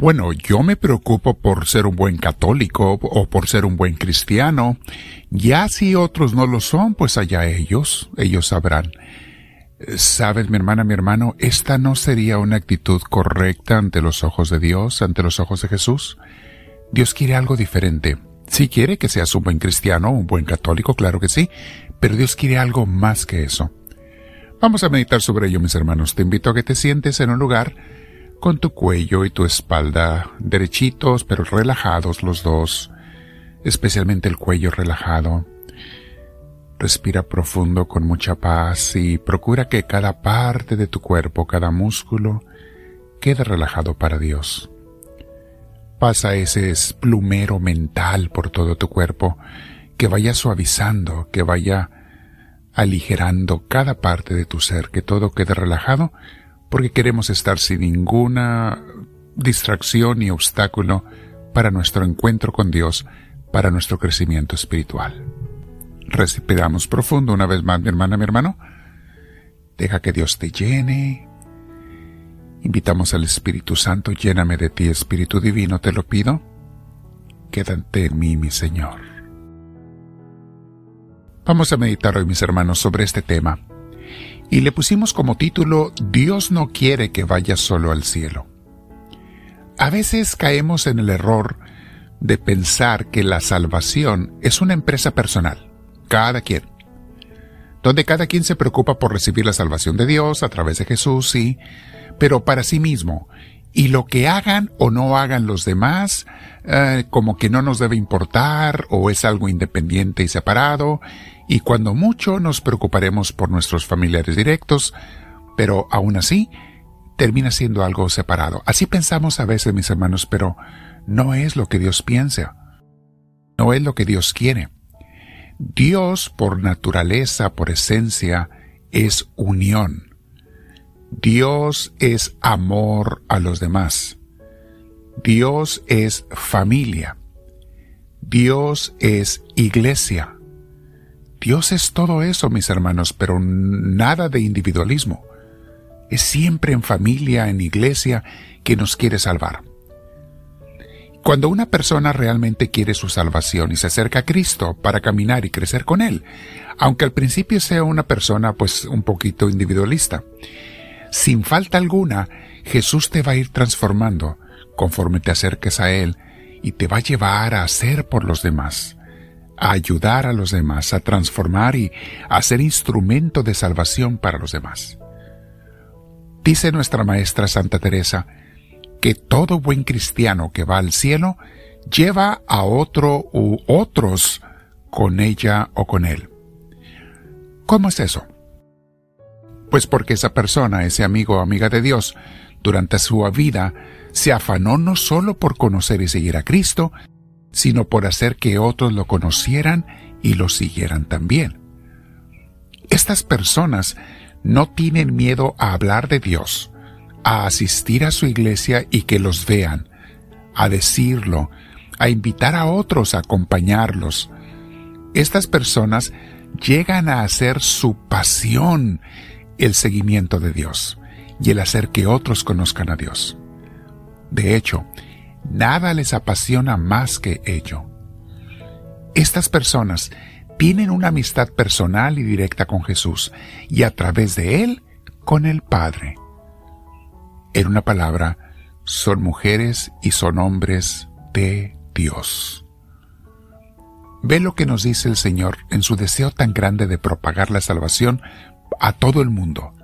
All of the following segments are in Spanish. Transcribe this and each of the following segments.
Bueno, yo me preocupo por ser un buen católico o por ser un buen cristiano. Ya si otros no lo son, pues allá ellos, ellos sabrán. Sabes, mi hermana, mi hermano, esta no sería una actitud correcta ante los ojos de Dios, ante los ojos de Jesús. Dios quiere algo diferente. Si quiere que seas un buen cristiano, un buen católico, claro que sí, pero Dios quiere algo más que eso. Vamos a meditar sobre ello, mis hermanos. Te invito a que te sientes en un lugar con tu cuello y tu espalda derechitos pero relajados los dos, especialmente el cuello relajado. Respira profundo con mucha paz y procura que cada parte de tu cuerpo, cada músculo, quede relajado para Dios. Pasa ese plumero mental por todo tu cuerpo, que vaya suavizando, que vaya aligerando cada parte de tu ser, que todo quede relajado porque queremos estar sin ninguna distracción ni obstáculo para nuestro encuentro con Dios, para nuestro crecimiento espiritual. Respiramos profundo una vez más, mi hermana, mi hermano. Deja que Dios te llene. Invitamos al Espíritu Santo, lléname de ti, Espíritu Divino, te lo pido. Quédate en mí, mi Señor. Vamos a meditar hoy, mis hermanos, sobre este tema y le pusimos como título Dios no quiere que vayas solo al cielo. A veces caemos en el error de pensar que la salvación es una empresa personal, cada quien, donde cada quien se preocupa por recibir la salvación de Dios a través de Jesús, sí, pero para sí mismo, y lo que hagan o no hagan los demás, eh, como que no nos debe importar o es algo independiente y separado, y cuando mucho nos preocuparemos por nuestros familiares directos, pero aún así termina siendo algo separado. Así pensamos a veces, mis hermanos, pero no es lo que Dios piensa. No es lo que Dios quiere. Dios, por naturaleza, por esencia, es unión. Dios es amor a los demás. Dios es familia. Dios es iglesia. Dios es todo eso, mis hermanos, pero nada de individualismo. Es siempre en familia, en iglesia, que nos quiere salvar. Cuando una persona realmente quiere su salvación y se acerca a Cristo para caminar y crecer con Él, aunque al principio sea una persona pues un poquito individualista, sin falta alguna, Jesús te va a ir transformando conforme te acerques a Él y te va a llevar a hacer por los demás a ayudar a los demás, a transformar y a ser instrumento de salvación para los demás. Dice nuestra maestra Santa Teresa que todo buen cristiano que va al cielo lleva a otro u otros con ella o con él. ¿Cómo es eso? Pues porque esa persona, ese amigo o amiga de Dios, durante su vida, se afanó no solo por conocer y seguir a Cristo, sino por hacer que otros lo conocieran y lo siguieran también. Estas personas no tienen miedo a hablar de Dios, a asistir a su iglesia y que los vean, a decirlo, a invitar a otros a acompañarlos. Estas personas llegan a hacer su pasión el seguimiento de Dios y el hacer que otros conozcan a Dios. De hecho, Nada les apasiona más que ello. Estas personas tienen una amistad personal y directa con Jesús y a través de Él con el Padre. En una palabra, son mujeres y son hombres de Dios. Ve lo que nos dice el Señor en su deseo tan grande de propagar la salvación a todo el mundo.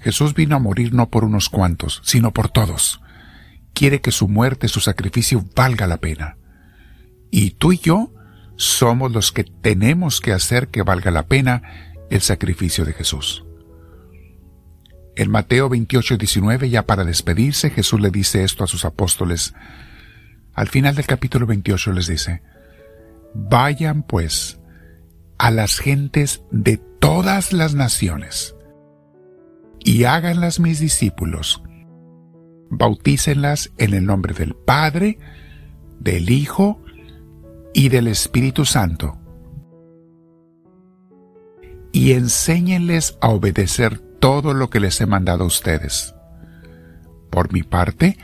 Jesús vino a morir no por unos cuantos, sino por todos quiere que su muerte, su sacrificio valga la pena. Y tú y yo somos los que tenemos que hacer que valga la pena el sacrificio de Jesús. En Mateo 28, 19, ya para despedirse, Jesús le dice esto a sus apóstoles. Al final del capítulo 28 les dice, Vayan pues a las gentes de todas las naciones y háganlas mis discípulos bautícenlas en el nombre del Padre, del Hijo y del Espíritu Santo. Y enséñenles a obedecer todo lo que les he mandado a ustedes. Por mi parte,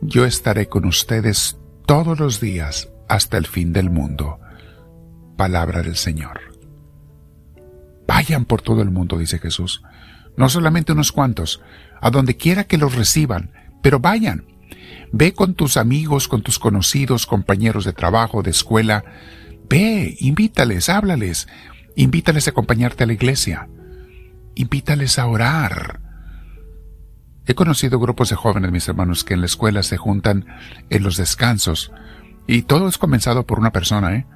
yo estaré con ustedes todos los días hasta el fin del mundo. Palabra del Señor. Vayan por todo el mundo, dice Jesús. No solamente unos cuantos, a donde quiera que los reciban, pero vayan. Ve con tus amigos, con tus conocidos, compañeros de trabajo, de escuela. Ve, invítales, háblales. Invítales a acompañarte a la iglesia. Invítales a orar. He conocido grupos de jóvenes, mis hermanos, que en la escuela se juntan en los descansos. Y todo es comenzado por una persona, ¿eh?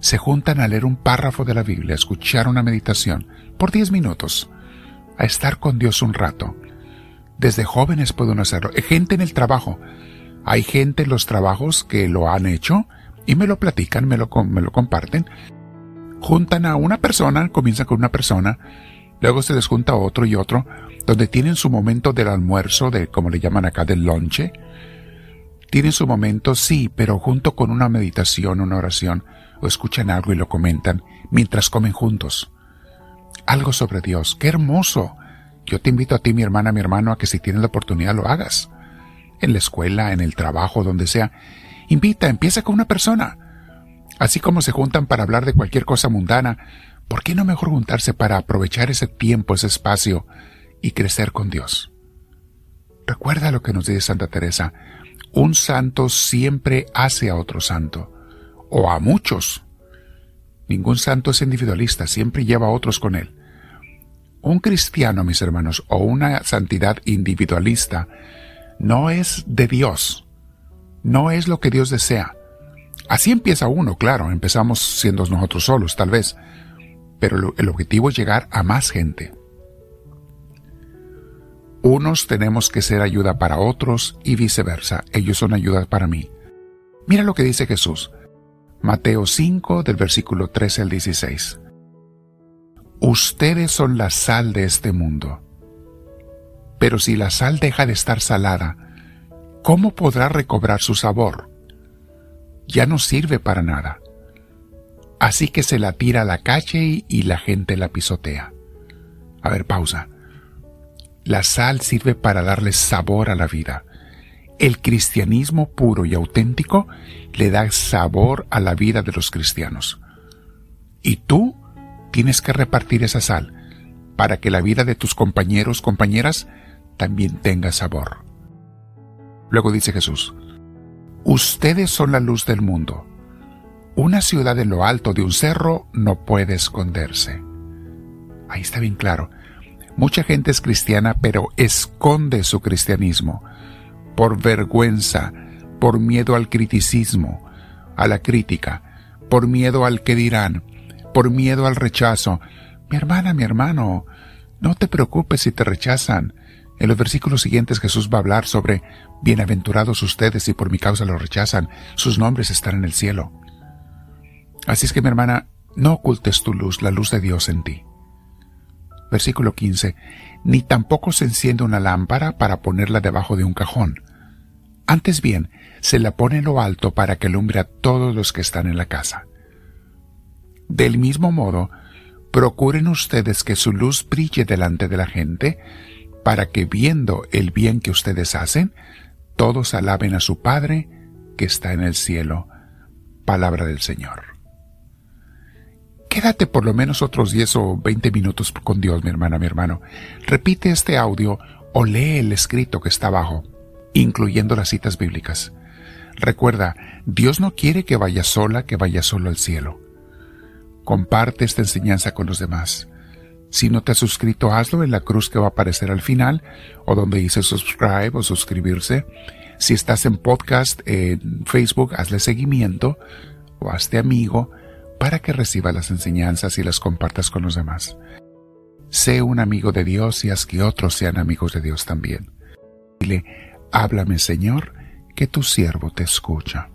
Se juntan a leer un párrafo de la Biblia, a escuchar una meditación, por diez minutos, a estar con Dios un rato. Desde jóvenes pueden hacerlo. Gente en el trabajo. Hay gente en los trabajos que lo han hecho y me lo platican, me lo, me lo comparten. Juntan a una persona, comienzan con una persona, luego se les junta otro y otro, donde tienen su momento del almuerzo, de como le llaman acá, del lonche. Tienen su momento, sí, pero junto con una meditación, una oración, o escuchan algo y lo comentan mientras comen juntos. Algo sobre Dios. ¡Qué hermoso! Yo te invito a ti, mi hermana, mi hermano, a que si tienes la oportunidad lo hagas. En la escuela, en el trabajo, donde sea. Invita, empieza con una persona. Así como se juntan para hablar de cualquier cosa mundana, ¿por qué no mejor juntarse para aprovechar ese tiempo, ese espacio y crecer con Dios. Recuerda lo que nos dice Santa Teresa, un santo siempre hace a otro santo, o a muchos. Ningún santo es individualista, siempre lleva a otros con él. Un cristiano, mis hermanos, o una santidad individualista, no es de Dios, no es lo que Dios desea. Así empieza uno, claro, empezamos siendo nosotros solos, tal vez, pero el objetivo es llegar a más gente. Unos tenemos que ser ayuda para otros y viceversa. Ellos son ayuda para mí. Mira lo que dice Jesús. Mateo 5 del versículo 13 al 16. Ustedes son la sal de este mundo. Pero si la sal deja de estar salada, ¿cómo podrá recobrar su sabor? Ya no sirve para nada. Así que se la tira a la calle y la gente la pisotea. A ver, pausa. La sal sirve para darle sabor a la vida. El cristianismo puro y auténtico le da sabor a la vida de los cristianos. Y tú tienes que repartir esa sal para que la vida de tus compañeros, compañeras, también tenga sabor. Luego dice Jesús, Ustedes son la luz del mundo. Una ciudad en lo alto de un cerro no puede esconderse. Ahí está bien claro. Mucha gente es cristiana pero esconde su cristianismo por vergüenza, por miedo al criticismo, a la crítica, por miedo al que dirán, por miedo al rechazo. Mi hermana, mi hermano, no te preocupes si te rechazan. En los versículos siguientes Jesús va a hablar sobre bienaventurados ustedes si por mi causa lo rechazan, sus nombres están en el cielo. Así es que mi hermana, no ocultes tu luz, la luz de Dios en ti. Versículo 15. Ni tampoco se enciende una lámpara para ponerla debajo de un cajón. Antes bien, se la pone en lo alto para que alumbre a todos los que están en la casa. Del mismo modo, procuren ustedes que su luz brille delante de la gente, para que viendo el bien que ustedes hacen, todos alaben a su Padre que está en el cielo. Palabra del Señor. Quédate por lo menos otros 10 o 20 minutos con Dios, mi hermana, mi hermano. Repite este audio o lee el escrito que está abajo, incluyendo las citas bíblicas. Recuerda, Dios no quiere que vayas sola, que vayas solo al cielo. Comparte esta enseñanza con los demás. Si no te has suscrito, hazlo en la cruz que va a aparecer al final o donde dice subscribe o suscribirse. Si estás en podcast en Facebook, hazle seguimiento o hazte amigo para que reciba las enseñanzas y las compartas con los demás. Sé un amigo de Dios y haz que otros sean amigos de Dios también. Dile, háblame Señor, que tu siervo te escucha.